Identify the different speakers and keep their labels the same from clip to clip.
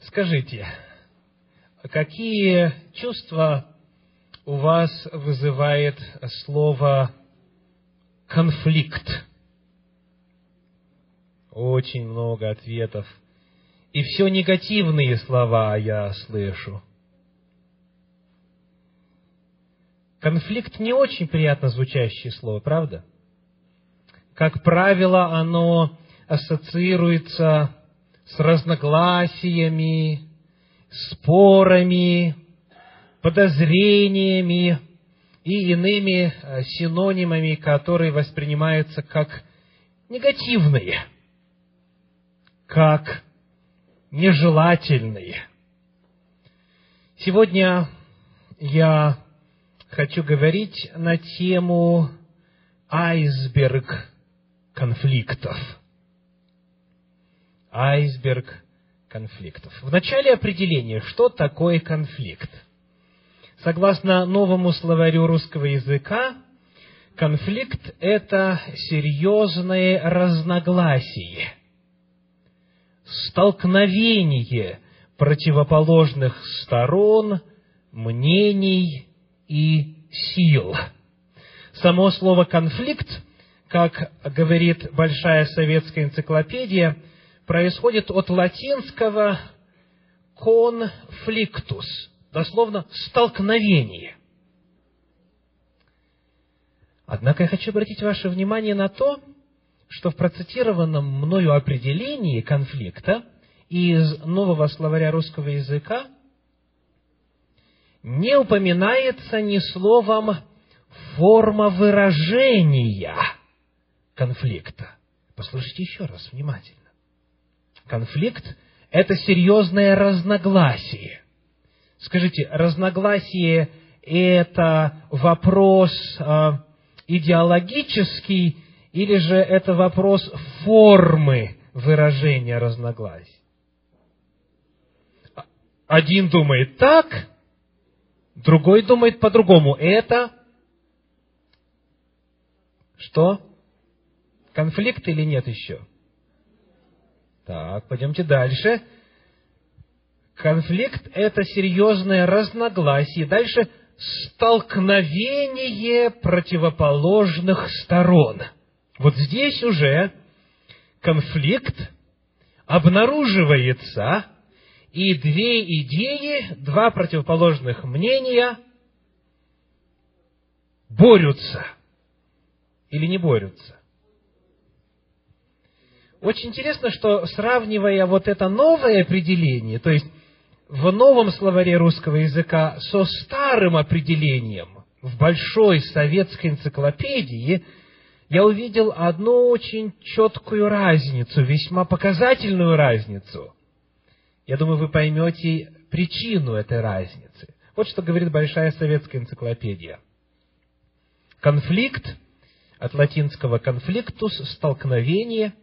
Speaker 1: Скажите, какие чувства у вас вызывает слово конфликт? Очень много ответов. И все негативные слова я слышу. Конфликт не очень приятно звучащее слово, правда? Как правило, оно ассоциируется с разногласиями, спорами, подозрениями и иными э, синонимами, которые воспринимаются как негативные, как нежелательные. Сегодня я хочу говорить на тему айсберг конфликтов – айсберг конфликтов. В начале определения, что такое конфликт. Согласно новому словарю русского языка, конфликт – это серьезное разногласие, столкновение противоположных сторон, мнений и сил. Само слово «конфликт», как говорит Большая советская энциклопедия – происходит от латинского конфликтус, дословно столкновение. Однако я хочу обратить ваше внимание на то, что в процитированном мною определении конфликта из нового словаря русского языка не упоминается ни словом форма выражения конфликта. Послушайте еще раз внимательно. Конфликт – это серьезное разногласие. Скажите, разногласие – это вопрос э, идеологический или же это вопрос формы выражения разногласий? Один думает так, другой думает по-другому. Это что? Конфликт или нет еще? Так, пойдемте дальше. Конфликт – это серьезное разногласие. Дальше столкновение противоположных сторон. Вот здесь уже конфликт обнаруживается, и две идеи, два противоположных мнения борются или не борются. Очень интересно, что сравнивая вот это новое определение, то есть в новом словаре русского языка со старым определением в большой советской энциклопедии, я увидел одну очень четкую разницу, весьма показательную разницу. Я думаю, вы поймете причину этой разницы. Вот что говорит Большая советская энциклопедия. Конфликт, от латинского конфликтус, столкновение –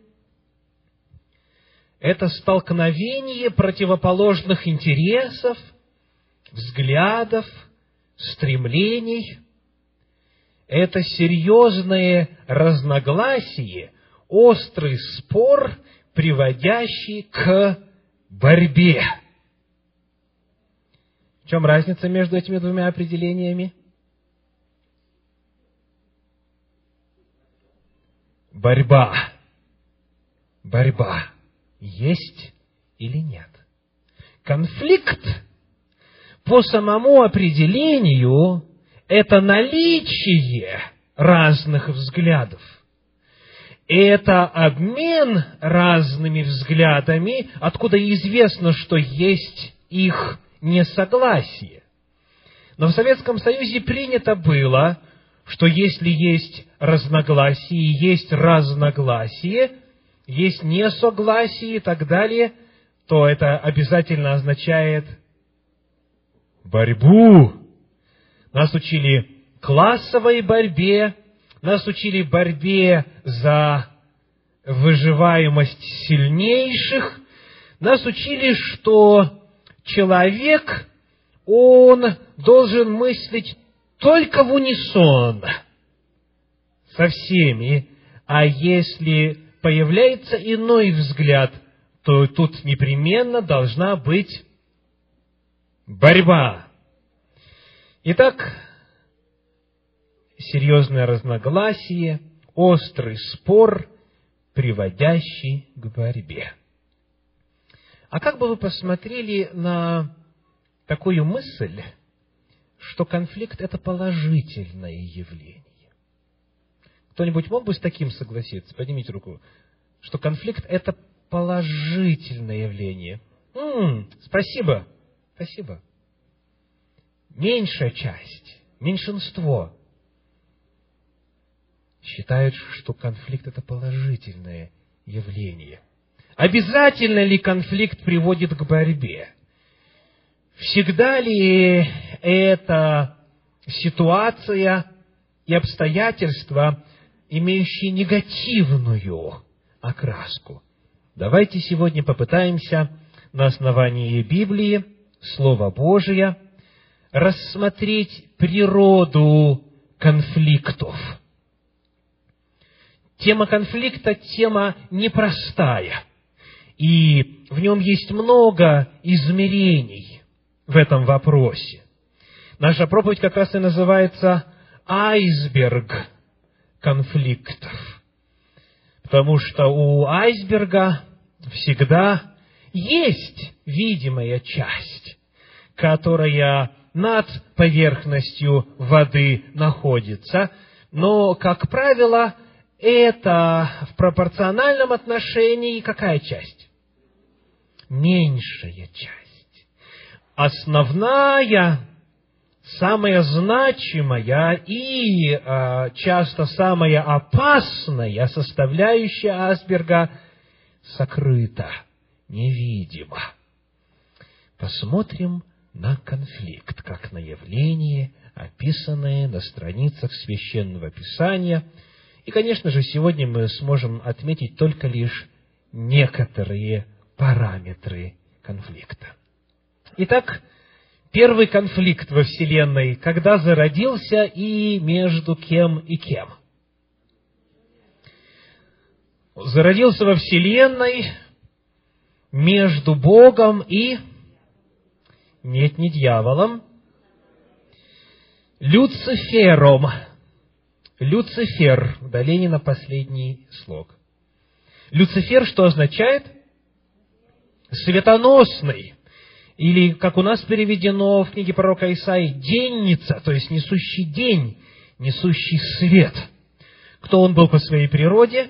Speaker 1: это столкновение противоположных интересов, взглядов, стремлений. Это серьезное разногласие, острый спор, приводящий к борьбе. В чем разница между этими двумя определениями? Борьба. Борьба есть или нет. Конфликт по самому определению это наличие разных взглядов. Это обмен разными взглядами, откуда известно, что есть их несогласие. Но в Советском Союзе принято было, что если есть разногласие, есть разногласие, есть несогласие и так далее, то это обязательно означает борьбу. Нас учили классовой борьбе, нас учили борьбе за выживаемость сильнейших, нас учили, что человек, он должен мыслить только в унисон со всеми, а если появляется иной взгляд, то тут непременно должна быть борьба. Итак, серьезное разногласие, острый спор, приводящий к борьбе. А как бы вы посмотрели на такую мысль, что конфликт – это положительное явление? Кто-нибудь мог бы с таким согласиться? Поднимите руку. Что конфликт – это положительное явление. М-м, спасибо, спасибо. Меньшая часть, меньшинство считают, что конфликт – это положительное явление. Обязательно ли конфликт приводит к борьбе? Всегда ли это ситуация и обстоятельства, имеющие негативную окраску? Давайте сегодня попытаемся на основании Библии, Слова Божия, рассмотреть природу конфликтов. Тема конфликта – тема непростая, и в нем есть много измерений в этом вопросе. Наша проповедь как раз и называется «Айсберг конфликтов». Потому что у айсберга всегда есть видимая часть, которая над поверхностью воды находится, но, как правило, это в пропорциональном отношении какая часть? Меньшая часть. Основная, самая значимая и э, часто самая опасная составляющая Асберга сокрыта, невидима. Посмотрим на конфликт, как на явление, описанное на страницах Священного Писания – и, конечно же, сегодня мы сможем отметить только лишь некоторые параметры конфликта. Итак, первый конфликт во Вселенной, когда зародился и между кем и кем? Зародился во Вселенной между Богом и... Нет, не дьяволом. Люцифером. Люцифер, удаление на последний слог. Люцифер что означает? Светоносный. Или, как у нас переведено в книге пророка Исаи, денница, то есть несущий день, несущий свет. Кто он был по своей природе?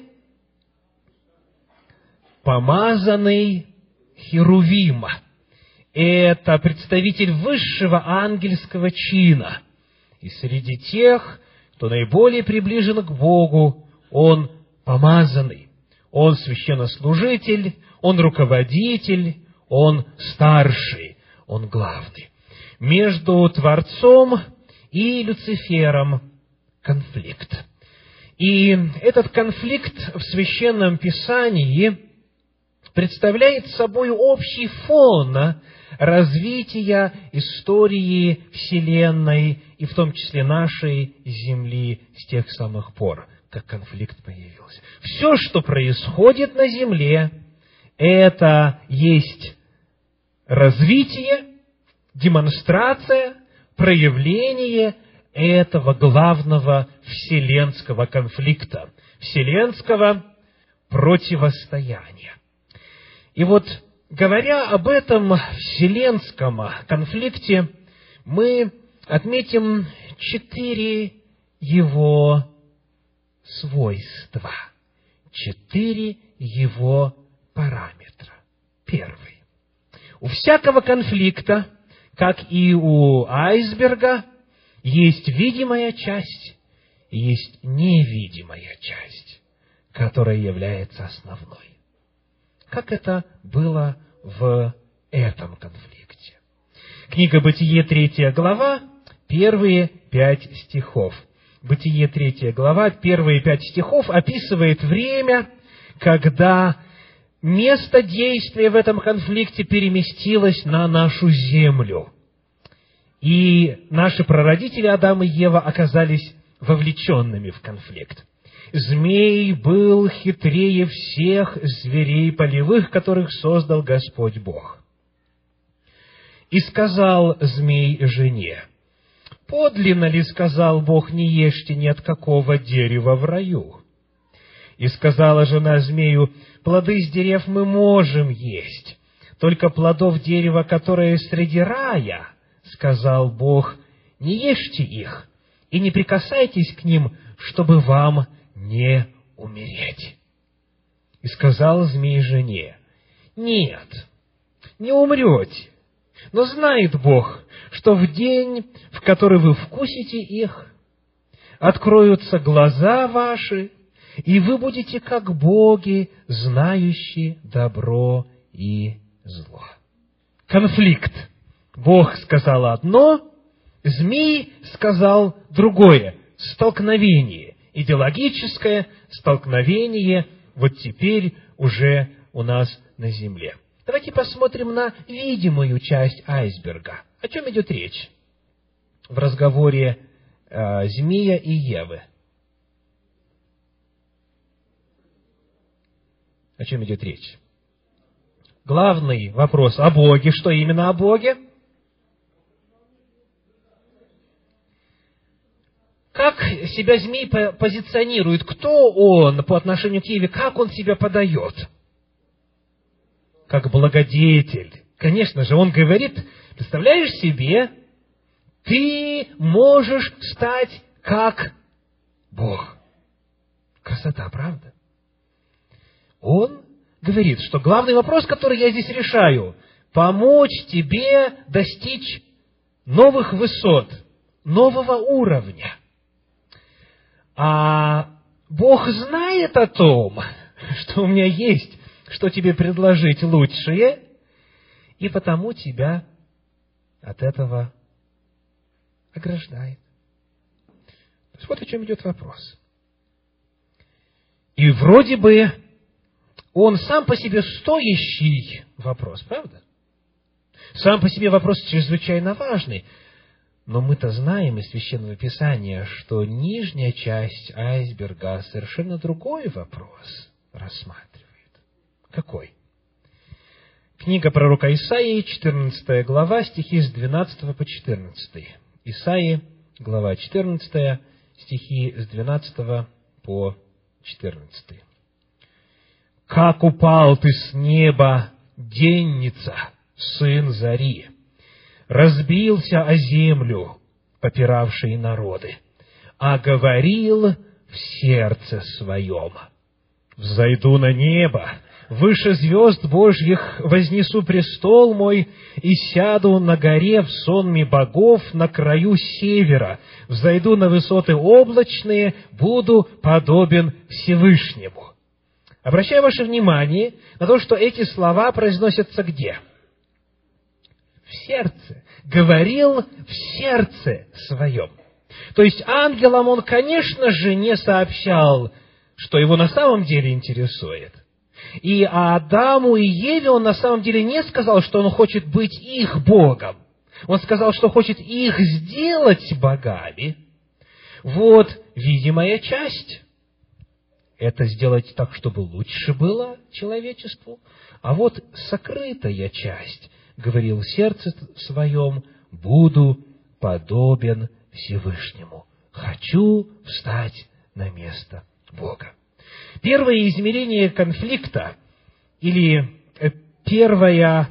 Speaker 1: Помазанный Херувима. Это представитель высшего ангельского чина. И среди тех, кто наиболее приближен к Богу, он помазанный, он священнослужитель, он руководитель, он старший, он главный. Между Творцом и Люцифером конфликт. И этот конфликт в Священном Писании представляет собой общий фон развития истории Вселенной и в том числе нашей Земли с тех самых пор, как конфликт появился. Все, что происходит на Земле, это есть развитие, демонстрация, проявление этого главного вселенского конфликта, вселенского противостояния. И вот говоря об этом вселенском конфликте, мы отметим четыре его свойства, четыре его параметра. Первый. У всякого конфликта, как и у айсберга, есть видимая часть и есть невидимая часть, которая является основной как это было в этом конфликте. Книга Бытие, третья глава, первые пять стихов. Бытие, третья глава, первые пять стихов описывает время, когда место действия в этом конфликте переместилось на нашу землю. И наши прародители Адам и Ева оказались вовлеченными в конфликт. Змей был хитрее всех зверей полевых, которых создал Господь Бог. И сказал змей жене, «Подлинно ли, — сказал Бог, — не ешьте ни от какого дерева в раю?» И сказала жена змею, «Плоды с дерев мы можем есть, только плодов дерева, которое среди рая, — сказал Бог, — не ешьте их, и не прикасайтесь к ним, чтобы вам не умереть. И сказал змей жене, нет, не умрете, но знает Бог, что в день, в который вы вкусите их, откроются глаза ваши, и вы будете как боги, знающие добро и зло. Конфликт. Бог сказал одно, змей сказал другое. Столкновение. Идеологическое столкновение вот теперь уже у нас на земле. Давайте посмотрим на видимую часть айсберга. О чем идет речь в разговоре э, змея и Евы? О чем идет речь? Главный вопрос о Боге. Что именно о Боге? Как себя змей позиционирует? Кто он по отношению к Еве? Как он себя подает? Как благодетель. Конечно же, он говорит, представляешь себе, ты можешь стать как Бог. Красота, правда? Он говорит, что главный вопрос, который я здесь решаю, помочь тебе достичь новых высот, нового уровня. А Бог знает о том, что у меня есть, что тебе предложить лучшее, и потому тебя от этого ограждает. То есть вот о чем идет вопрос. И вроде бы он сам по себе стоящий вопрос, правда? Сам по себе вопрос чрезвычайно важный. Но мы-то знаем из Священного Писания, что нижняя часть айсберга совершенно другой вопрос рассматривает. Какой? Книга пророка Исаии, 14 глава, стихи с 12 по 14. Исаии, глава 14, стихи с 12 по 14 как упал ты с неба, денница, сын зари, разбился о землю, попиравшие народы, а говорил в сердце своем, «Взойду на небо, выше звезд Божьих вознесу престол мой и сяду на горе в сонме богов на краю севера, взойду на высоты облачные, буду подобен Всевышнему». Обращаю ваше внимание на то, что эти слова произносятся где? В сердце. Говорил в сердце своем. То есть ангелам он, конечно же, не сообщал, что его на самом деле интересует. И Адаму и Еве он на самом деле не сказал, что он хочет быть их Богом. Он сказал, что хочет их сделать богами. Вот видимая часть это сделать так, чтобы лучше было человечеству. А вот сокрытая часть, говорил в сердце своем, буду подобен Всевышнему. Хочу встать на место Бога. Первое измерение конфликта, или э, первая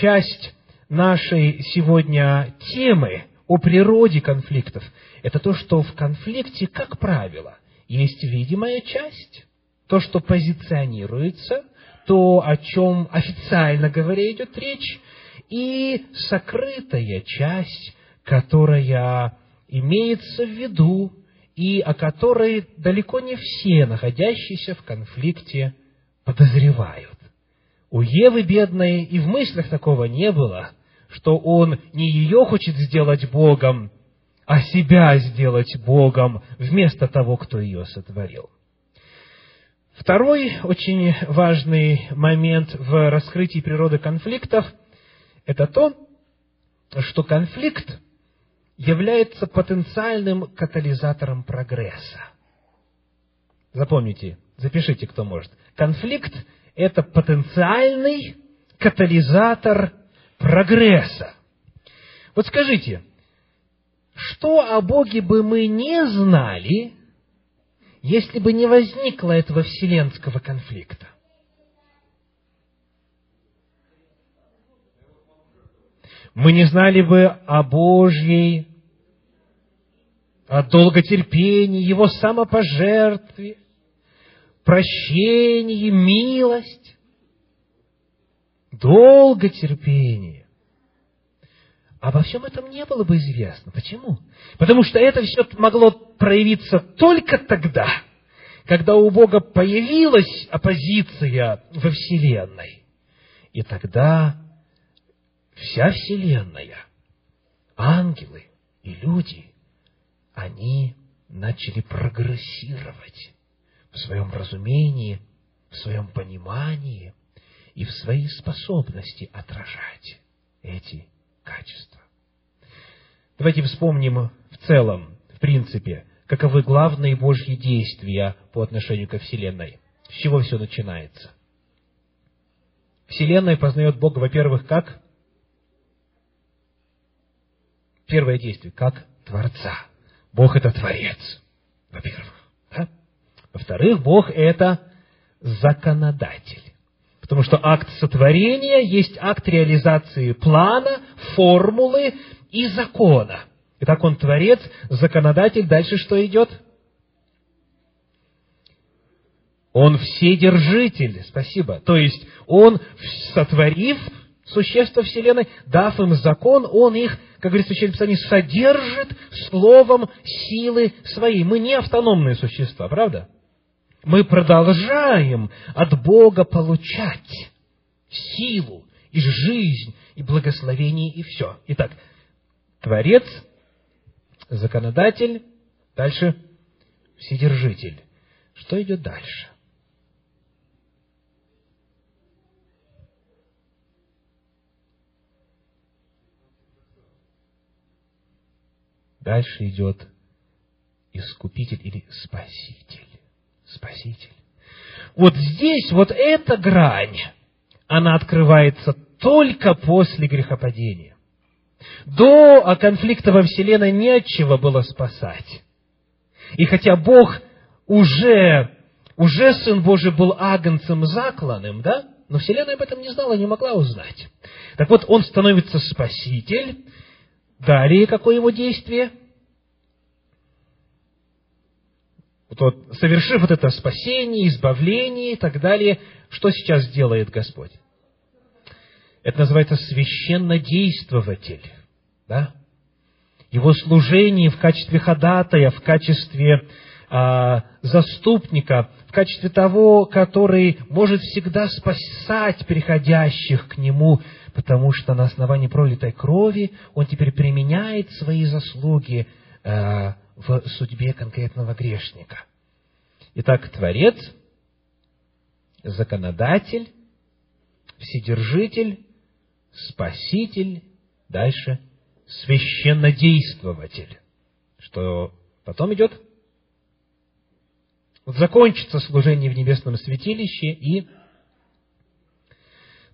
Speaker 1: часть нашей сегодня темы о природе конфликтов, это то, что в конфликте, как правило, есть видимая часть, то, что позиционируется, то, о чем официально говоря идет речь, и сокрытая часть, которая имеется в виду и о которой далеко не все находящиеся в конфликте подозревают. У Евы бедной и в мыслях такого не было, что он не ее хочет сделать Богом, а себя сделать Богом вместо того, кто ее сотворил. Второй очень важный момент в раскрытии природы конфликтов – это то, что конфликт является потенциальным катализатором прогресса. Запомните, запишите, кто может. Конфликт – это потенциальный катализатор прогресса. Вот скажите, что о Боге бы мы не знали, если бы не возникло этого вселенского конфликта? Мы не знали бы о Божьей, о долготерпении, Его самопожертве, прощении, милость, долготерпение. Обо всем этом не было бы известно. Почему? Потому что это все могло проявиться только тогда, когда у Бога появилась оппозиция во Вселенной. И тогда вся Вселенная, ангелы и люди, они начали прогрессировать в своем разумении, в своем понимании и в своей способности отражать эти качества. Давайте вспомним в целом, в принципе, каковы главные Божьи действия по отношению ко Вселенной. С чего все начинается? Вселенная познает Бога, во-первых, как Первое действие, как Творца. Бог – это Творец, во-первых. Да? Во-вторых, Бог – это законодатель. Потому что акт сотворения есть акт реализации плана, формулы и закона. Итак, он творец, законодатель. Дальше что идет? Он вседержитель. Спасибо. То есть, он, сотворив существа Вселенной, дав им закон, он их как говорится в Священном Писании, содержит словом силы своей. Мы не автономные существа, правда? Мы продолжаем от Бога получать силу и жизнь, и благословение, и все. Итак, Творец, законодатель, дальше Вседержитель. Что идет дальше? Дальше идет искупитель или спаситель. Спаситель. Вот здесь, вот эта грань, она открывается только после грехопадения. До конфликта во Вселенной нечего было спасать. И хотя Бог уже, уже Сын Божий был агнцем закланным, да, но Вселенная об этом не знала, не могла узнать. Так вот, Он становится Спаситель, Далее, какое его действие? Вот, совершив вот это спасение, избавление и так далее, что сейчас делает Господь? Это называется священнодействователь. Да? Его служение в качестве ходатая, в качестве а, заступника, в качестве того, который может всегда спасать приходящих к нему, потому что на основании пролитой крови он теперь применяет свои заслуги э, в судьбе конкретного грешника. Итак, Творец, законодатель, Вседержитель, Спаситель, дальше священнодействователь. Что потом идет? Вот закончится служение в небесном святилище и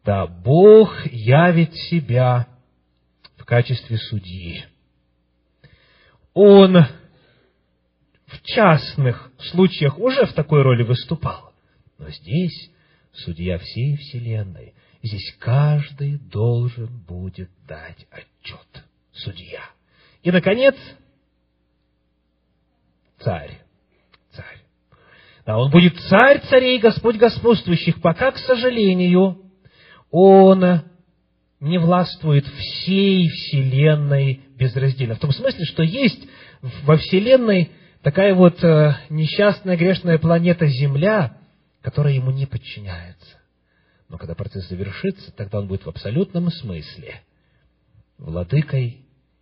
Speaker 1: да, Бог явит себя в качестве судьи. Он в частных случаях уже в такой роли выступал. Но здесь судья всей Вселенной. Здесь каждый должен будет дать отчет. Судья. И, наконец, царь. Царь. Да, он будет царь царей, Господь господствующих, пока, к сожалению, он не властвует всей Вселенной безраздельно. В том смысле, что есть во Вселенной такая вот э, несчастная грешная планета Земля, которая ему не подчиняется. Но когда процесс завершится, тогда он будет в абсолютном смысле владыкой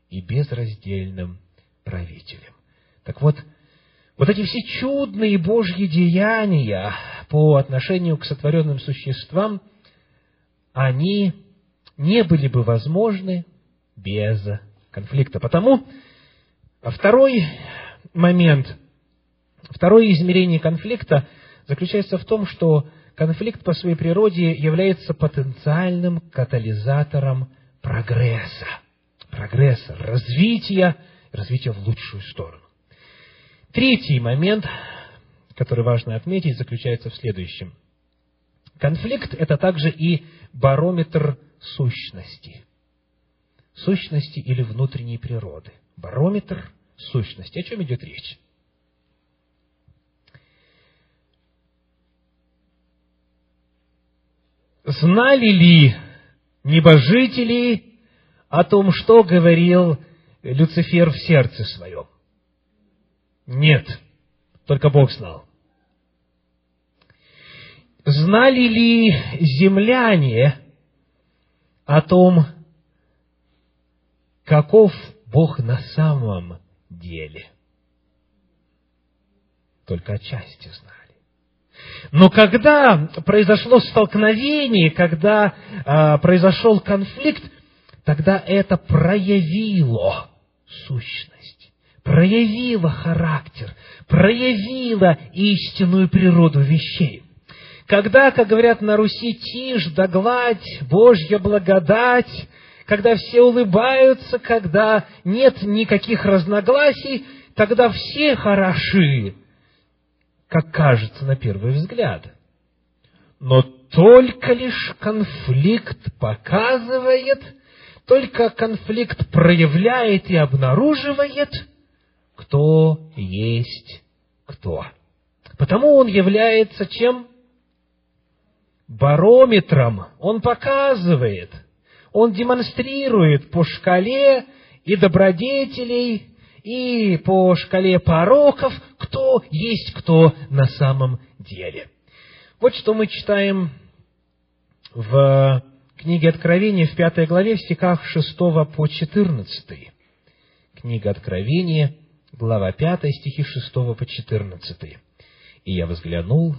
Speaker 1: и безраздельным правителем. Так вот, вот эти все чудные Божьи деяния по отношению к сотворенным существам – они не были бы возможны без конфликта. Потому второй момент Второе измерение конфликта заключается в том, что конфликт по своей природе является потенциальным катализатором прогресса. Прогресса, развития, развития в лучшую сторону. Третий момент, который важно отметить, заключается в следующем. Конфликт – это также и барометр сущности. Сущности или внутренней природы. Барометр сущности. О чем идет речь? Знали ли небожители о том, что говорил Люцифер в сердце своем? Нет, только Бог знал. Знали ли земляне о том, каков Бог на самом деле? Только отчасти знали. Но когда произошло столкновение, когда э, произошел конфликт, тогда это проявило сущность, проявило характер, проявило истинную природу вещей. Когда, как говорят на Руси, тишь да гладь, Божья благодать, когда все улыбаются, когда нет никаких разногласий, тогда все хороши, как кажется на первый взгляд. Но только лишь конфликт показывает, только конфликт проявляет и обнаруживает, кто есть кто. Потому он является чем? Барометром. Он показывает, он демонстрирует по шкале и добродетелей, и по шкале пороков, кто есть кто на самом деле. Вот что мы читаем в книге Откровения в пятой главе, в стихах 6 по 14. Книга Откровения, глава 5, стихи 6 по 14. «И я взглянул,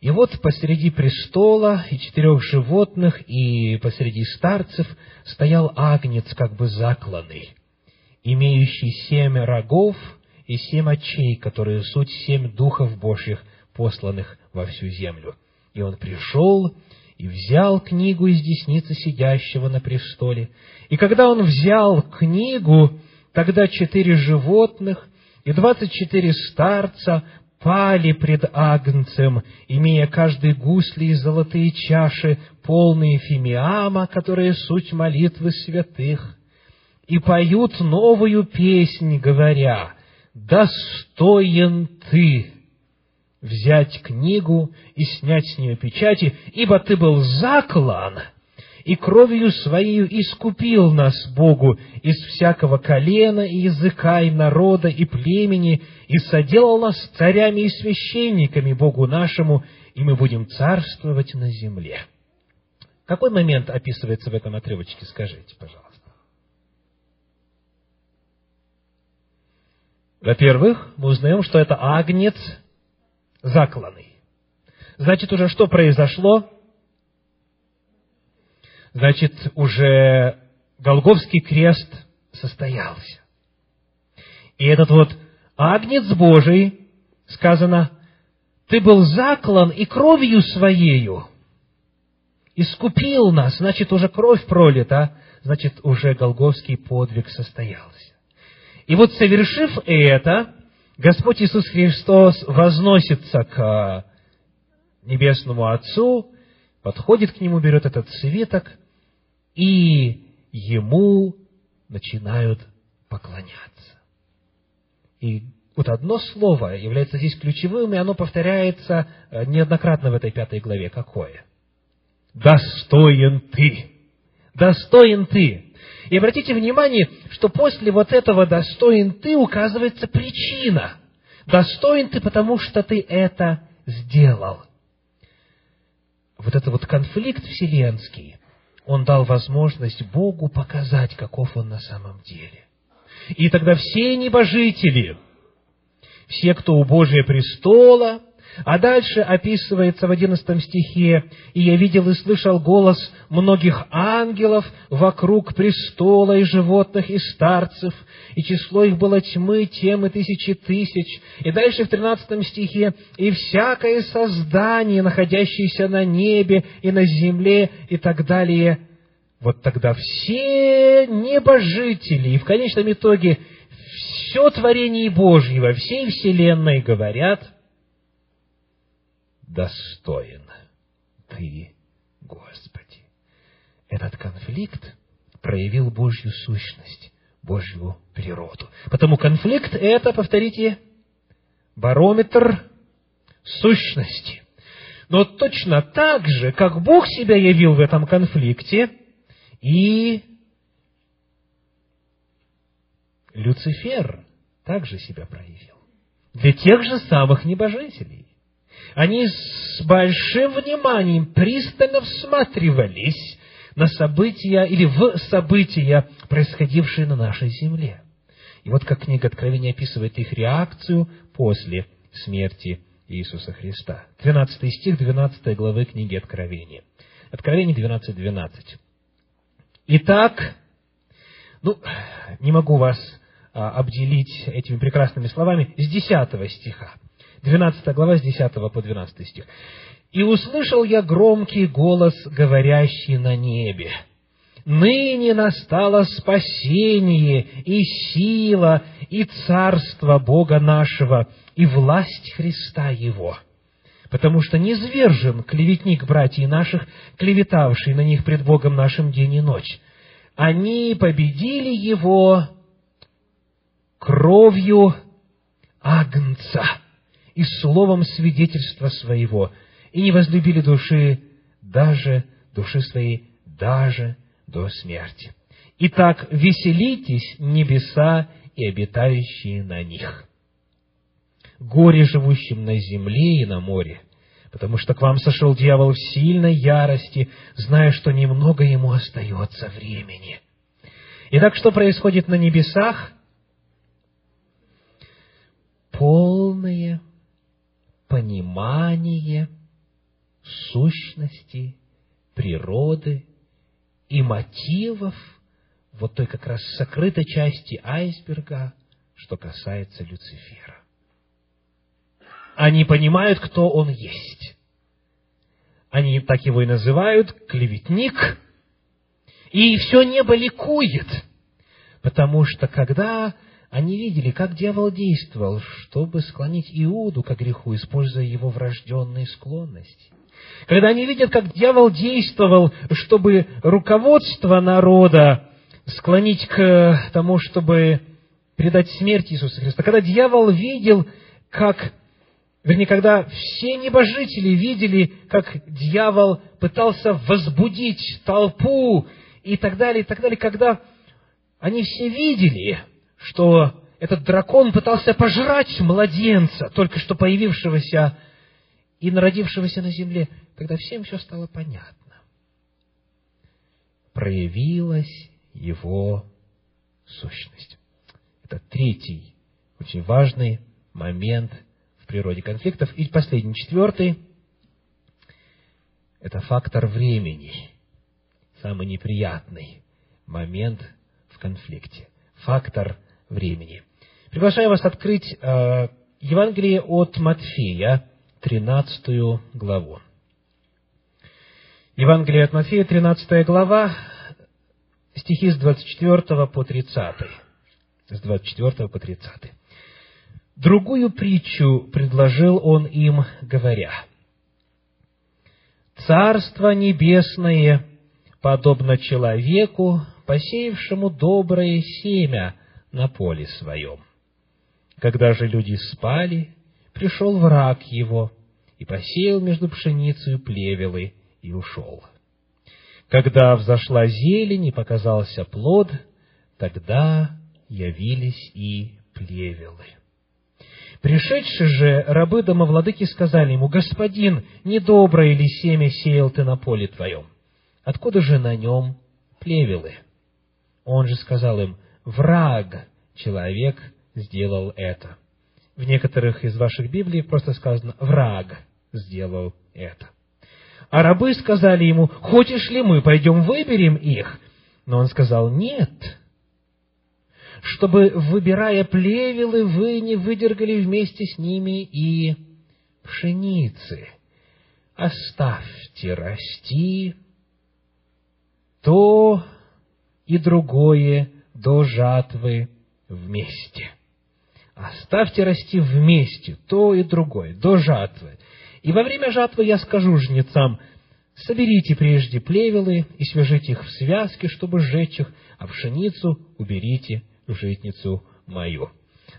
Speaker 1: и вот посреди престола и четырех животных, и посреди старцев стоял агнец, как бы закланный, имеющий семь рогов и семь очей, которые суть семь духов Божьих, посланных во всю землю. И он пришел и взял книгу из десницы сидящего на престоле. И когда он взял книгу, тогда четыре животных и двадцать четыре старца пали пред Агнцем, имея каждый гусли и золотые чаши, полные фимиама, которые суть молитвы святых и поют новую песнь, говоря, «Достоин ты взять книгу и снять с нее печати, ибо ты был заклан, и кровью своей искупил нас Богу из всякого колена и языка, и народа, и племени, и соделал нас царями и священниками Богу нашему, и мы будем царствовать на земле». Какой момент описывается в этом отрывочке, скажите, пожалуйста? Во-первых, мы узнаем, что это агнец закланный. Значит, уже что произошло? Значит, уже Голговский крест состоялся. И этот вот агнец Божий, сказано, ты был заклан и кровью своею искупил нас, значит, уже кровь пролита, значит, уже Голговский подвиг состоялся. И вот совершив это, Господь Иисус Христос возносится к Небесному Отцу, подходит к Нему, берет этот свиток, и Ему начинают поклоняться. И вот одно слово является здесь ключевым, и оно повторяется э, неоднократно в этой пятой главе. Какое? «Достоин Ты». «Достоин Ты». И обратите внимание, что после вот этого «достоин ты» указывается причина. Достоин ты, потому что ты это сделал. Вот этот вот конфликт вселенский, он дал возможность Богу показать, каков он на самом деле. И тогда все небожители, все, кто у Божия престола, А дальше описывается в одиннадцатом стихе, «И я видел и слышал голос многих ангелов вокруг престола и животных и старцев, и число их было тьмы, тем и тысячи тысяч». И дальше в тринадцатом стихе, «И всякое создание, находящееся на небе и на земле» и так далее. Вот тогда все небожители, и в конечном итоге все творение Божьего, всей Вселенной говорят – достоин Ты, Господи. Этот конфликт проявил Божью сущность, Божью природу. Потому конфликт – это, повторите, барометр сущности. Но точно так же, как Бог себя явил в этом конфликте, и Люцифер также себя проявил. Для тех же самых небожителей. Они с большим вниманием пристально всматривались на события или в события, происходившие на нашей земле. И вот как книга Откровения описывает их реакцию после смерти Иисуса Христа. 12 стих 12 главы книги Откровения. Откровение 12.12. 12. Итак, ну, не могу вас а, обделить этими прекрасными словами с 10 стиха. 12 глава с 10 по 12 стих. «И услышал я громкий голос, говорящий на небе, «Ныне настало спасение и сила и царство Бога нашего и власть Христа Его» потому что низвержен клеветник братьев наших, клеветавший на них пред Богом нашим день и ночь. Они победили его кровью Агнца и словом свидетельства своего, и не возлюбили души даже души своей даже до смерти. Итак, веселитесь небеса и обитающие на них. Горе живущим на земле и на море, потому что к вам сошел дьявол в сильной ярости, зная, что немного ему остается времени. Итак, что происходит на небесах? Полное понимание сущности, природы и мотивов вот той как раз сокрытой части айсберга, что касается Люцифера. Они понимают, кто он есть. Они так его и называют, клеветник. И все небо ликует, потому что когда они видели, как дьявол действовал, чтобы склонить Иуду к греху, используя его врожденные склонности. Когда они видят, как дьявол действовал, чтобы руководство народа склонить к тому, чтобы предать смерть Иисуса Христа. Когда дьявол видел, как, вернее, когда все небожители видели, как дьявол пытался возбудить толпу и так далее, и так далее, когда они все видели, что этот дракон пытался пожрать младенца, только что появившегося и народившегося на земле, тогда всем все стало понятно. Проявилась его сущность. Это третий, очень важный момент в природе конфликтов. И последний, четвертый, это фактор времени, самый неприятный момент в конфликте. Фактор времени. Приглашаю вас открыть э, Евангелие от Матфея, 13 главу. Евангелие от Матфея, 13 глава, стихи с 24 по 30. С 24 по 30. Другую притчу предложил он им, говоря, «Царство небесное подобно человеку, посеявшему доброе семя на поле своем. Когда же люди спали, пришел враг его и посеял между пшеницей плевелы и ушел. Когда взошла зелень и показался плод, тогда явились и плевелы. Пришедшие же рабы домовладыки сказали ему, «Господин, недоброе ли семя сеял ты на поле твоем? Откуда же на нем плевелы?» Он же сказал им, враг человек сделал это. В некоторых из ваших Библий просто сказано «враг сделал это». А рабы сказали ему, «Хочешь ли мы пойдем выберем их?» Но он сказал, «Нет, чтобы, выбирая плевелы, вы не выдергали вместе с ними и пшеницы. Оставьте расти то и другое до жатвы вместе. Оставьте расти вместе то и другое до жатвы. И во время жатвы я скажу жнецам, соберите прежде плевелы и свяжите их в связки, чтобы сжечь их, а пшеницу уберите в житницу мою.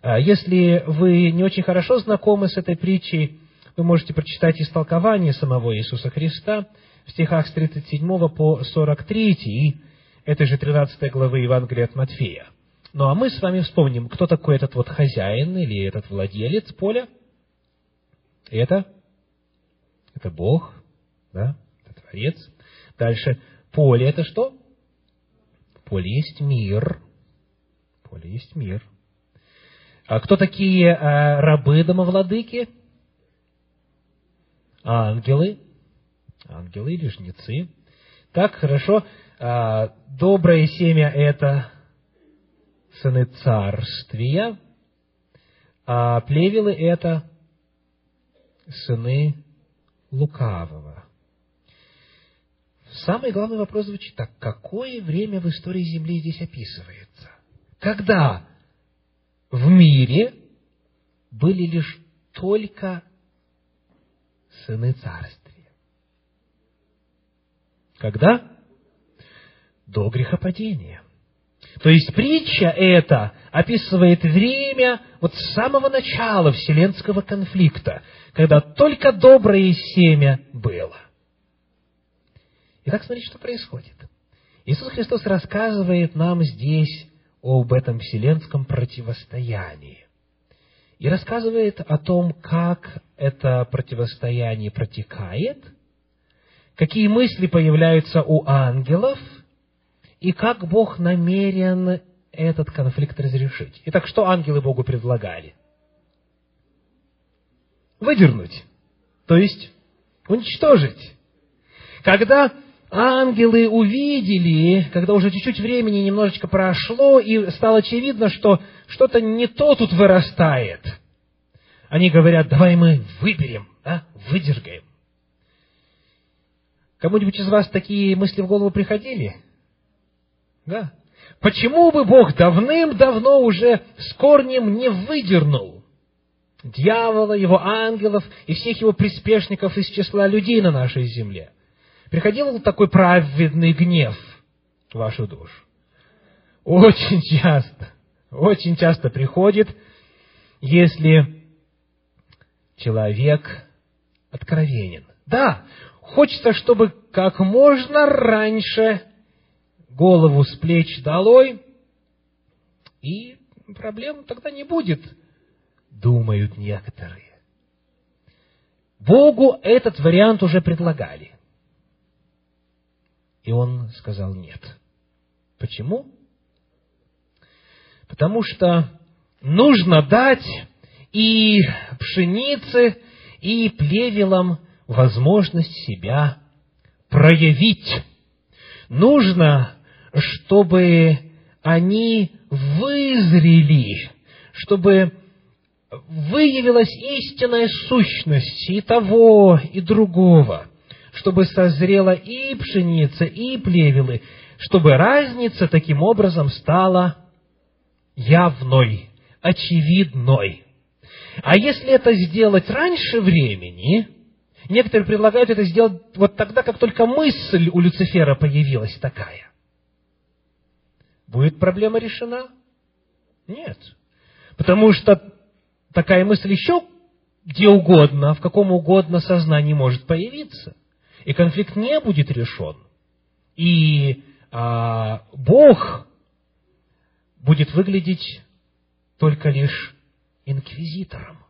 Speaker 1: А если вы не очень хорошо знакомы с этой притчей, вы можете прочитать истолкование самого Иисуса Христа в стихах с 37 по 43 этой же 13 главы Евангелия от Матфея. Ну а мы с вами вспомним, кто такой этот вот хозяин или этот владелец поля. Это, это Бог, да, это Творец. Дальше, поле это что? Поле есть мир, поле есть мир. А кто такие а, рабы домовладыки? Ангелы. Ангелы или жнецы. Так, хорошо. А, доброе семя – это сыны царствия, а плевелы – это сыны лукавого. Самый главный вопрос звучит так. Какое время в истории Земли здесь описывается? когда в мире были лишь только сыны царствия. Когда? До грехопадения. То есть притча эта описывает время вот с самого начала вселенского конфликта, когда только доброе семя было. Итак, смотрите, что происходит. Иисус Христос рассказывает нам здесь об этом вселенском противостоянии. И рассказывает о том, как это противостояние протекает, какие мысли появляются у ангелов, и как Бог намерен этот конфликт разрешить. Итак, что ангелы Богу предлагали? Выдернуть, то есть уничтожить. Когда ангелы увидели, когда уже чуть-чуть времени немножечко прошло, и стало очевидно, что что-то не то тут вырастает. Они говорят, давай мы выберем, да, выдергаем. Кому-нибудь из вас такие мысли в голову приходили? Да. Почему бы Бог давным-давно уже с корнем не выдернул дьявола, его ангелов и всех его приспешников из числа людей на нашей земле? Приходил такой праведный гнев в вашу душу? Очень часто, очень часто приходит, если человек откровенен. Да, хочется, чтобы как можно раньше голову с плеч долой, и проблем тогда не будет, думают некоторые. Богу этот вариант уже предлагали. И он сказал нет. Почему? Потому что нужно дать и пшенице, и плевелам возможность себя проявить. Нужно, чтобы они вызрели, чтобы выявилась истинная сущность и того, и другого чтобы созрела и пшеница, и плевелы, чтобы разница таким образом стала явной, очевидной. А если это сделать раньше времени, некоторые предлагают это сделать вот тогда, как только мысль у Люцифера появилась такая. Будет проблема решена? Нет. Потому что такая мысль еще где угодно, в каком угодно сознании может появиться и конфликт не будет решен, и а, Бог будет выглядеть только лишь инквизитором,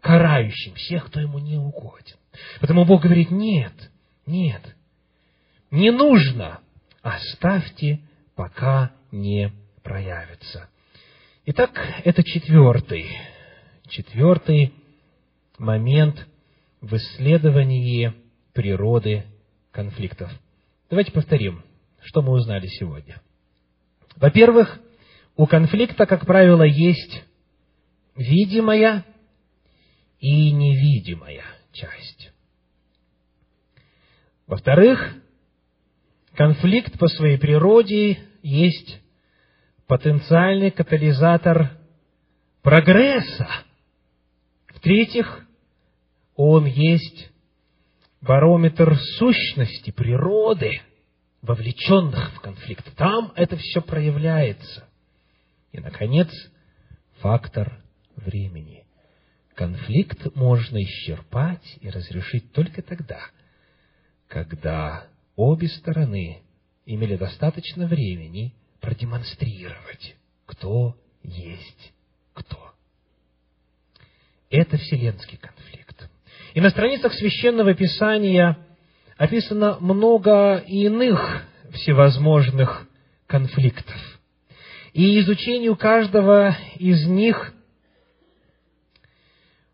Speaker 1: карающим всех, кто ему не угоден. Поэтому Бог говорит, нет, нет, не нужно, оставьте, пока не проявится. Итак, это четвертый, четвертый момент в исследовании природы конфликтов. Давайте повторим, что мы узнали сегодня. Во-первых, у конфликта, как правило, есть видимая и невидимая часть. Во-вторых, конфликт по своей природе есть потенциальный катализатор прогресса. В-третьих, он есть барометр сущности природы, вовлеченных в конфликт. Там это все проявляется. И, наконец, фактор времени. Конфликт можно исчерпать и разрешить только тогда, когда обе стороны имели достаточно времени продемонстрировать, кто есть кто. Это вселенский конфликт. И на страницах священного писания описано много иных всевозможных конфликтов. И изучению каждого из них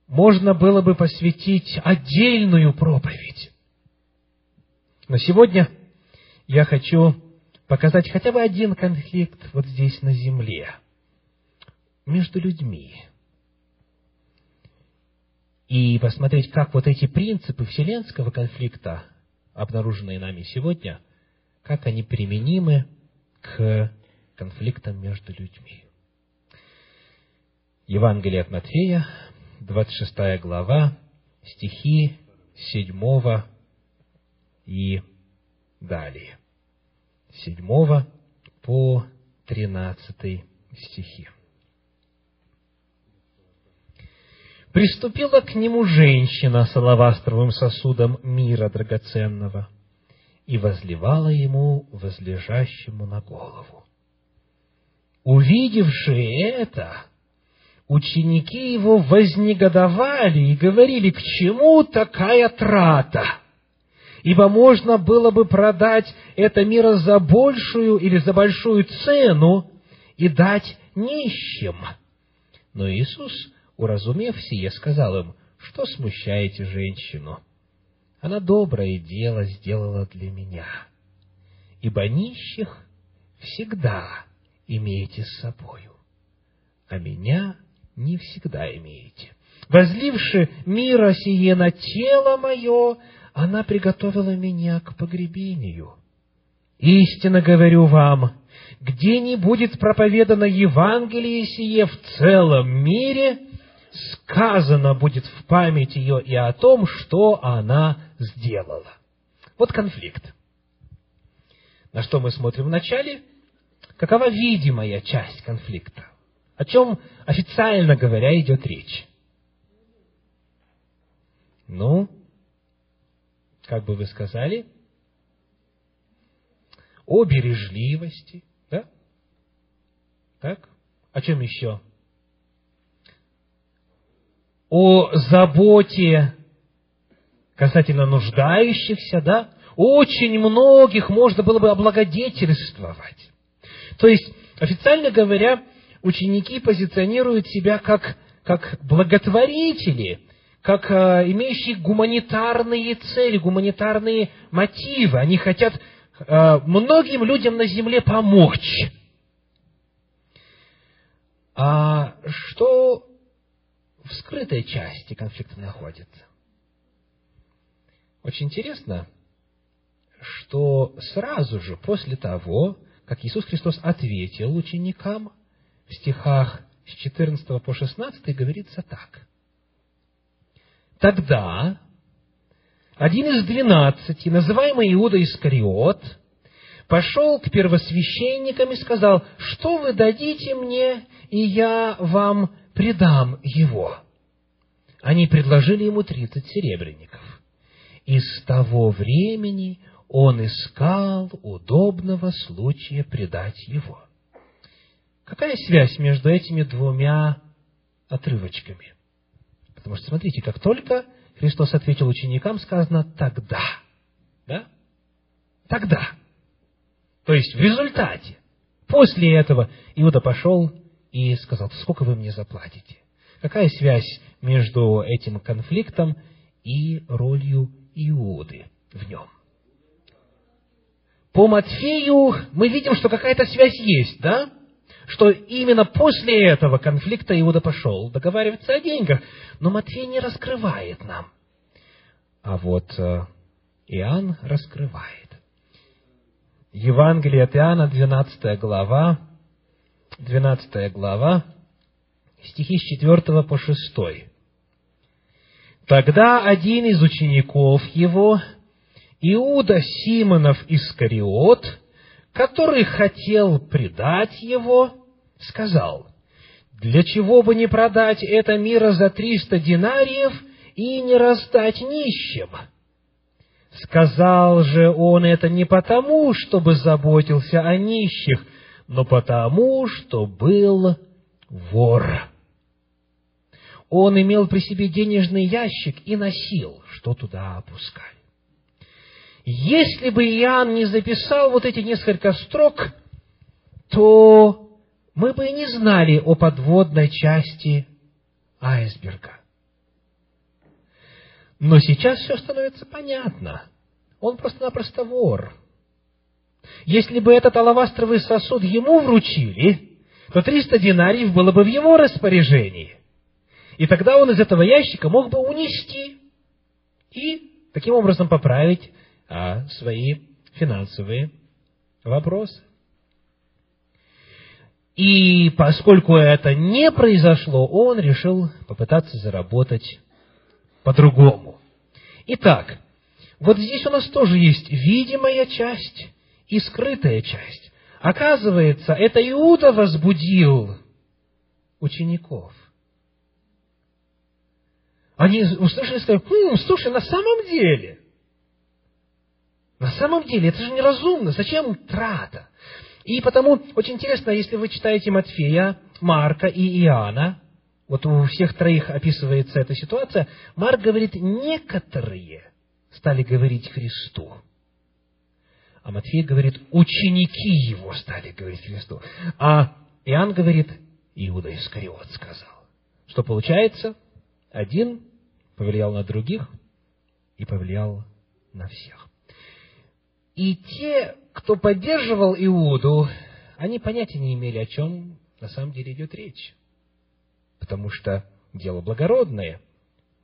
Speaker 1: можно было бы посвятить отдельную проповедь. Но сегодня я хочу показать хотя бы один конфликт вот здесь на земле, между людьми. И посмотреть, как вот эти принципы вселенского конфликта, обнаруженные нами сегодня, как они применимы к конфликтам между людьми. Евангелие от Матфея, 26 глава, стихи 7 и далее. Седьмого по тринадцатый стихи. Приступила к нему женщина с алавастровым сосудом мира драгоценного и возливала ему возлежащему на голову. Увидевшие это, ученики его вознегодовали и говорили, к чему такая трата? Ибо можно было бы продать это мира за большую или за большую цену и дать нищим. Но Иисус, уразумев сие, сказал им, что смущаете женщину? Она доброе дело сделала для меня, ибо нищих всегда имеете с собою, а меня не всегда имеете. Возливши мира сие на тело мое, она приготовила меня к погребению. Истинно говорю вам, где не будет проповедано Евангелие сие в целом мире, сказано будет в память ее и о том, что она сделала. Вот конфликт. На что мы смотрим вначале? Какова видимая часть конфликта? О чем официально говоря идет речь? Ну, как бы вы сказали, о бережливости, да? Так? О чем еще? О заботе касательно нуждающихся, да? Очень многих можно было бы облагодетельствовать. То есть, официально говоря, ученики позиционируют себя как, как благотворители, как э, имеющие гуманитарные цели, гуманитарные мотивы. Они хотят э, многим людям на земле помочь. А что в скрытой части конфликта находится? Очень интересно, что сразу же после того, как Иисус Христос ответил ученикам, в стихах с 14 по 16 говорится так. Тогда один из двенадцати, называемый Иуда Искариот, пошел к первосвященникам и сказал, что вы дадите мне, и я вам предам его. Они предложили ему тридцать серебряников. И с того времени он искал удобного случая предать его. Какая связь между этими двумя отрывочками? Потому что, смотрите, как только Христос ответил ученикам, сказано «тогда». Да? Тогда. То есть, в результате. После этого Иуда пошел и сказал, сколько вы мне заплатите? Какая связь между этим конфликтом и ролью Иуды в нем? По Матфею мы видим, что какая-то связь есть, да? Что именно после этого конфликта Иуда пошел договариваться о деньгах. Но Матфей не раскрывает нам. А вот э, Иоанн раскрывает. Евангелие от Иоанна, 12 глава, 12 глава, стихи с 4 по 6. Тогда один из учеников его, Иуда Симонов Искариот, который хотел предать его, сказал, «Для чего бы не продать это мира за триста динариев и не раздать нищим?» Сказал же он это не потому, чтобы заботился о нищих, но потому, что был вор. Он имел при себе денежный ящик и носил, что туда опускали. Если бы Иоанн не записал вот эти несколько строк, то мы бы и не знали о подводной части айсберга. Но сейчас все становится понятно. Он просто-напросто вор. Если бы этот алавастровый сосуд ему вручили, то 300 динариев было бы в его распоряжении. И тогда он из этого ящика мог бы унести и таким образом поправить а, свои финансовые вопросы. И поскольку это не произошло, он решил попытаться заработать по-другому. Итак, вот здесь у нас тоже есть видимая часть и скрытая часть. Оказывается, это Иуда возбудил учеников. Они услышали и сказали, хм, слушай, на самом деле, на самом деле, это же неразумно, зачем трата? И потому очень интересно, если вы читаете Матфея, Марка и Иоанна, вот у всех троих описывается эта ситуация, Марк говорит, некоторые стали говорить Христу. А Матфей говорит, ученики его стали говорить Христу. А Иоанн говорит, Иуда Искариот сказал. Что получается? Один повлиял на других и повлиял на всех. И те, кто поддерживал Иуду, они понятия не имели, о чем на самом деле идет речь потому что дело благородное,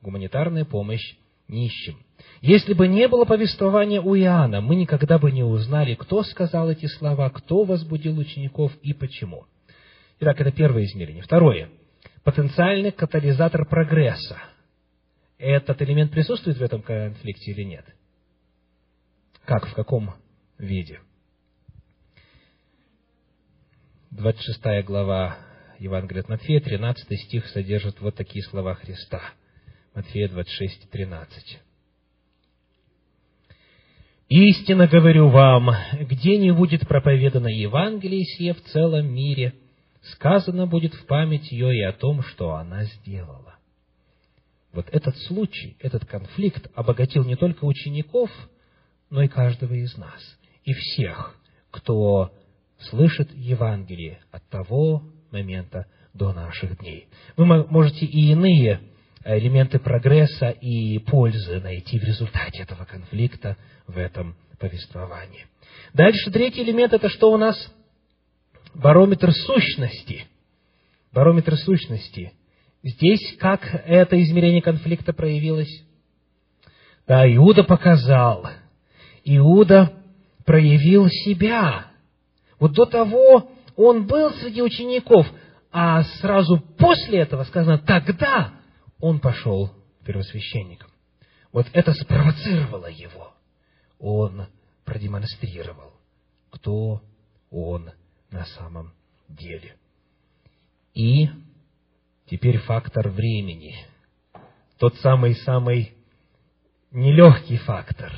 Speaker 1: гуманитарная помощь нищим. Если бы не было повествования у Иоанна, мы никогда бы не узнали, кто сказал эти слова, кто возбудил учеников и почему. Итак, это первое измерение. Второе. Потенциальный катализатор прогресса. Этот элемент присутствует в этом конфликте или нет? Как, в каком виде? 26 глава Евангелие от Матфея, 13 стих содержит вот такие слова Христа. Матфея 26, 13. «Истинно говорю вам, где не будет проповедано Евангелие сие в целом мире, сказано будет в память ее и о том, что она сделала». Вот этот случай, этот конфликт обогатил не только учеников, но и каждого из нас, и всех, кто слышит Евангелие от того момента до наших дней. Вы можете и иные элементы прогресса и пользы найти в результате этого конфликта в этом повествовании. Дальше третий элемент – это что у нас? Барометр сущности. Барометр сущности. Здесь как это измерение конфликта проявилось? Да, Иуда показал. Иуда проявил себя. Вот до того он был среди учеников, а сразу после этого сказано, тогда он пошел первосвященником. Вот это спровоцировало его. Он продемонстрировал, кто он на самом деле. И теперь фактор времени. Тот самый-самый нелегкий фактор.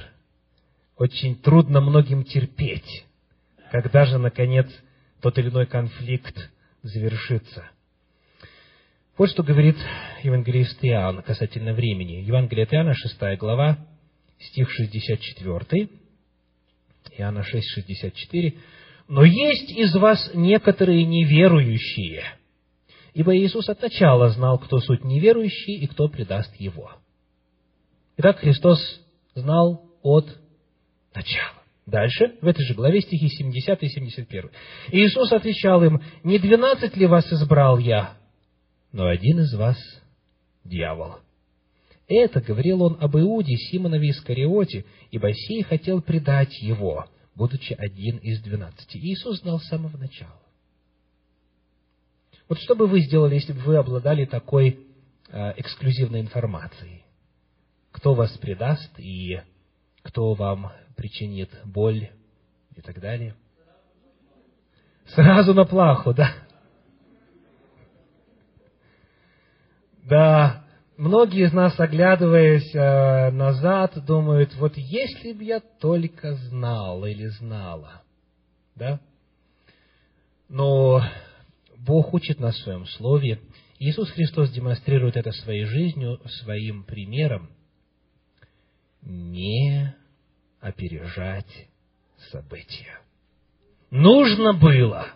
Speaker 1: Очень трудно многим терпеть. Когда же, наконец, тот или иной конфликт завершится. Вот что говорит евангелист Иоанн касательно времени. Евангелие от Иоанна, 6 глава, стих 64. Иоанна 6, 64. «Но есть из вас некоторые неверующие, ибо Иисус от начала знал, кто суть неверующий и кто предаст Его. Итак, Христос знал от начала. Дальше, в этой же главе, стихи 70 и 71. Иисус отвечал им, «Не двенадцать ли вас избрал я, но один из вас – дьявол». Это говорил он об Иуде, Симонове Искариоте, ибо сей хотел предать его, будучи один из двенадцати. Иисус знал с самого начала. Вот что бы вы сделали, если бы вы обладали такой э, эксклюзивной информацией? Кто вас предаст и кто вам причинит боль и так далее? Сразу на плаху, да? Да, многие из нас, оглядываясь э, назад, думают, вот если бы я только знал или знала, да? Но Бог учит нас в Своем Слове. Иисус Христос демонстрирует это своей жизнью, своим примером. Не опережать события. Нужно было,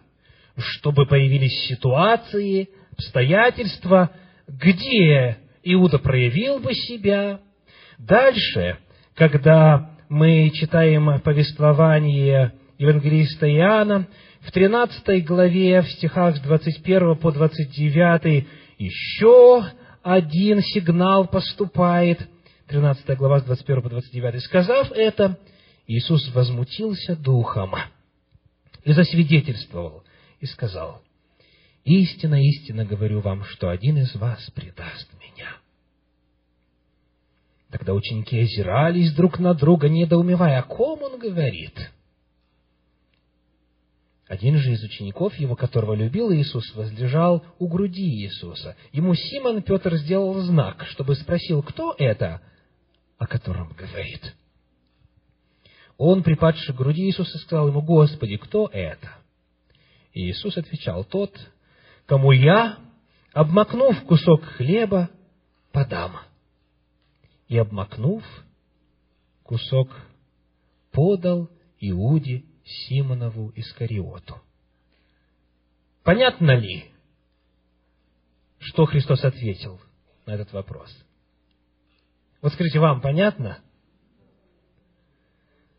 Speaker 1: чтобы появились ситуации, обстоятельства, где Иуда проявил бы себя. Дальше, когда мы читаем повествование евангелиста Иоанна, в 13 главе, в стихах с 21 по 29, еще один сигнал поступает. 13 глава с 21 по 29. Сказав это, Иисус возмутился духом и засвидетельствовал, и сказал, «Истинно, истинно говорю вам, что один из вас предаст меня». Тогда ученики озирались друг на друга, недоумевая, о ком он говорит – один же из учеников его, которого любил Иисус, возлежал у груди Иисуса. Ему Симон Петр сделал знак, чтобы спросил, кто это, о котором говорит. Он, припадший к груди Иисуса, сказал ему, Господи, кто это? И Иисус отвечал, тот, кому я, обмакнув кусок хлеба, подам. И, обмакнув кусок, подал Иуде Симонову Искариоту. Понятно ли, что Христос ответил на этот вопрос? Вот скажите, вам понятно?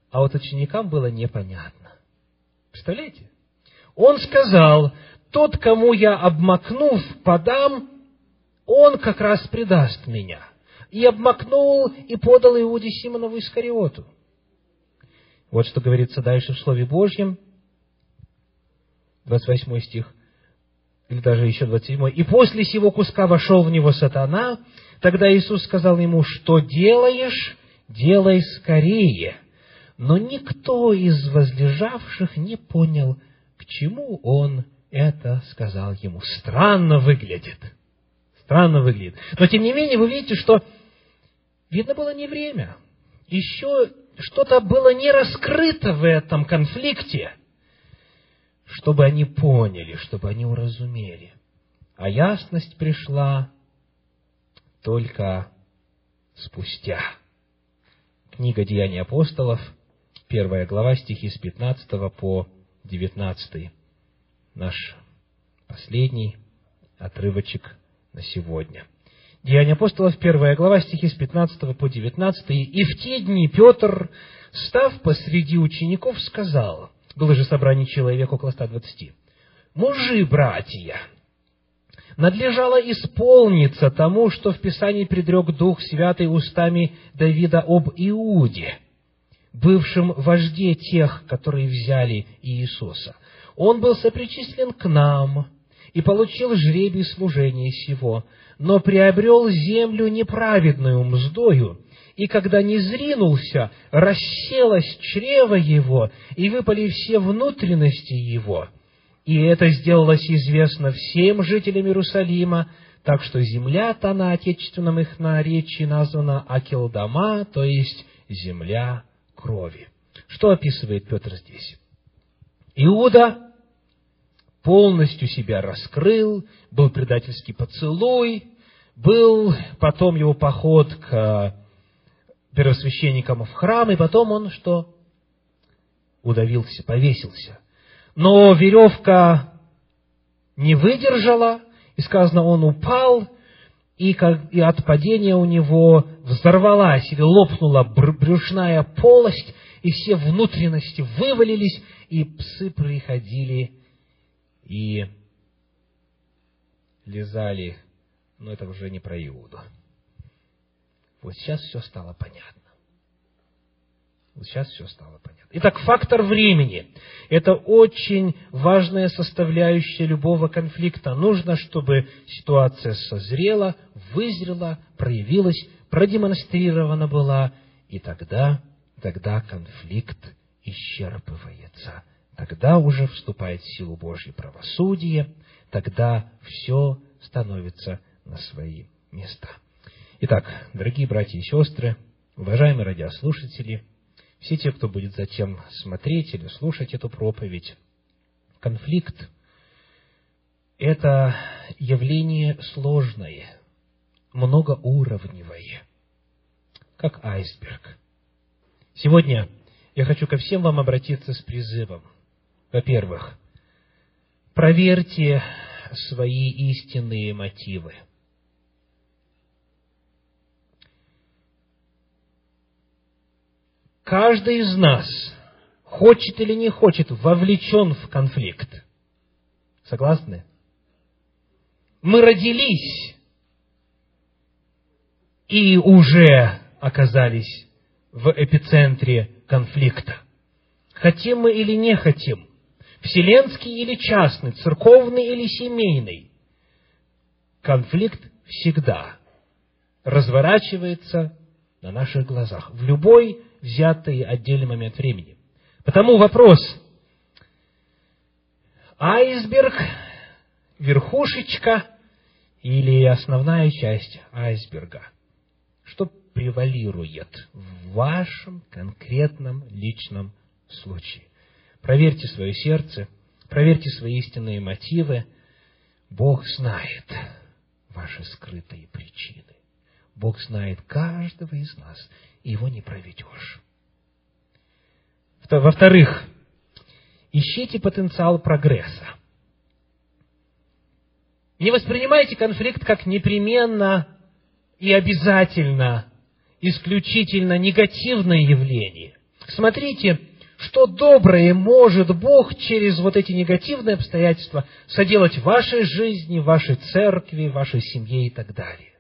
Speaker 1: А вот ученикам было непонятно. Представляете? Он сказал, тот, кому я обмакнув подам, он как раз предаст меня. И обмакнул и подал Иуде Симонову Искариоту. Вот что говорится дальше в Слове Божьем, 28 стих, или даже еще 27. «И после сего куска вошел в него сатана, тогда Иисус сказал ему, что делаешь, делай скорее. Но никто из возлежавших не понял, к чему он это сказал ему. Странно выглядит. Странно выглядит. Но, тем не менее, вы видите, что видно было не время. Еще что-то было не раскрыто в этом конфликте, чтобы они поняли, чтобы они уразумели. А ясность пришла только спустя. Книга Деяний апостолов, первая глава, стихи с 15 по 19. Наш последний отрывочек на сегодня. Деяния апостолов, первая глава, стихи с 15 по 19. «И в те дни Петр, став посреди учеников, сказал, было же собрание человек около 120, «Мужи, братья, надлежало исполниться тому, что в Писании предрек Дух Святый устами Давида об Иуде, бывшем вожде тех, которые взяли Иисуса. Он был сопричислен к нам и получил жребий служения сего, но приобрел землю неправедную мздою, и когда не зринулся, расселось чрево его, и выпали все внутренности его. И это сделалось известно всем жителям Иерусалима, так что земля-то на отечественном их наречии названа Акелдама, то есть земля крови. Что описывает Петр здесь? Иуда полностью себя раскрыл, был предательский поцелуй, был потом его поход к первосвященникам в храм, и потом он что? Удавился, повесился. Но веревка не выдержала, И сказано, он упал, и, как, и от падения у него взорвалась или лопнула брюшная полость, и все внутренности вывалились, и псы приходили и лизали, но это уже не про Иуду. Вот сейчас все стало понятно. Вот сейчас все стало понятно. Итак, фактор времени – это очень важная составляющая любого конфликта. Нужно, чтобы ситуация созрела, вызрела, проявилась, продемонстрирована была, и тогда, тогда конфликт исчерпывается. Тогда уже вступает в силу Божье правосудие, тогда все становится на свои места. Итак, дорогие братья и сестры, уважаемые радиослушатели, все те, кто будет затем смотреть или слушать эту проповедь, конфликт – это явление сложное, многоуровневое, как айсберг. Сегодня я хочу ко всем вам обратиться с призывом. Во-первых, проверьте свои истинные мотивы – каждый из нас, хочет или не хочет, вовлечен в конфликт. Согласны? Мы родились и уже оказались в эпицентре конфликта. Хотим мы или не хотим, вселенский или частный, церковный или семейный, конфликт всегда разворачивается на наших глазах. В любой взятый отдельный момент времени. Потому вопрос. Айсберг, верхушечка или основная часть айсберга? Что превалирует в вашем конкретном личном случае? Проверьте свое сердце, проверьте свои истинные мотивы. Бог знает ваши скрытые причины. Бог знает каждого из нас, его не проведешь. Во-вторых, ищите потенциал прогресса. Не воспринимайте конфликт как непременно и обязательно, исключительно негативное явление. Смотрите, что доброе может Бог через вот эти негативные обстоятельства соделать в вашей жизни, в вашей церкви, в вашей семье и так далее.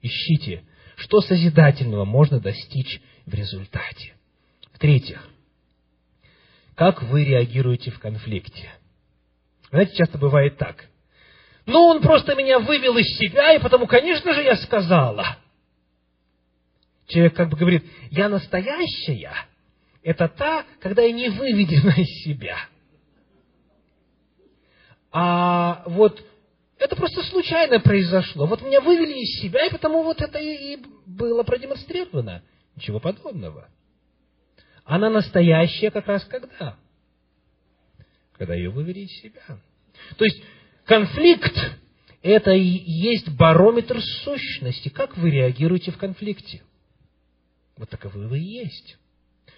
Speaker 1: Ищите, что созидательного можно достичь в результате. В-третьих, как вы реагируете в конфликте? Знаете, часто бывает так. Ну, он просто меня вывел из себя, и потому, конечно же, я сказала. Человек как бы говорит, я настоящая, это та, когда я не выведена из себя. А вот это просто случайно произошло. Вот меня вывели из себя, и потому вот это и было продемонстрировано. Ничего подобного. Она настоящая как раз когда? Когда ее вывели из себя. То есть, конфликт – это и есть барометр сущности. Как вы реагируете в конфликте? Вот таковы вы и есть.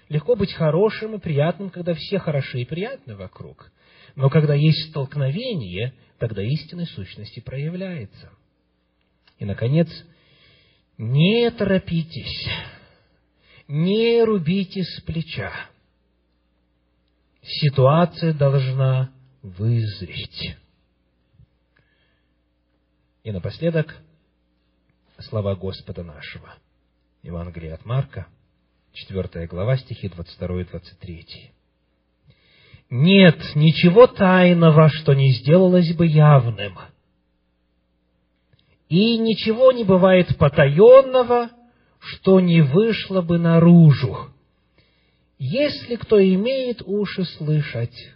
Speaker 1: Легко быть хорошим и приятным, когда все хороши и приятны вокруг. Но когда есть столкновение, тогда истинной сущности проявляется. И, наконец, не торопитесь, не рубите с плеча. Ситуация должна вызреть. И напоследок слова Господа нашего. Евангелие от Марка, 4 глава, стихи 22 и 23. Нет ничего тайного, что не сделалось бы явным. И ничего не бывает потаенного, что не вышло бы наружу. Если кто имеет уши слышать,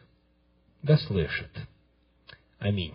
Speaker 1: да слышит. Аминь.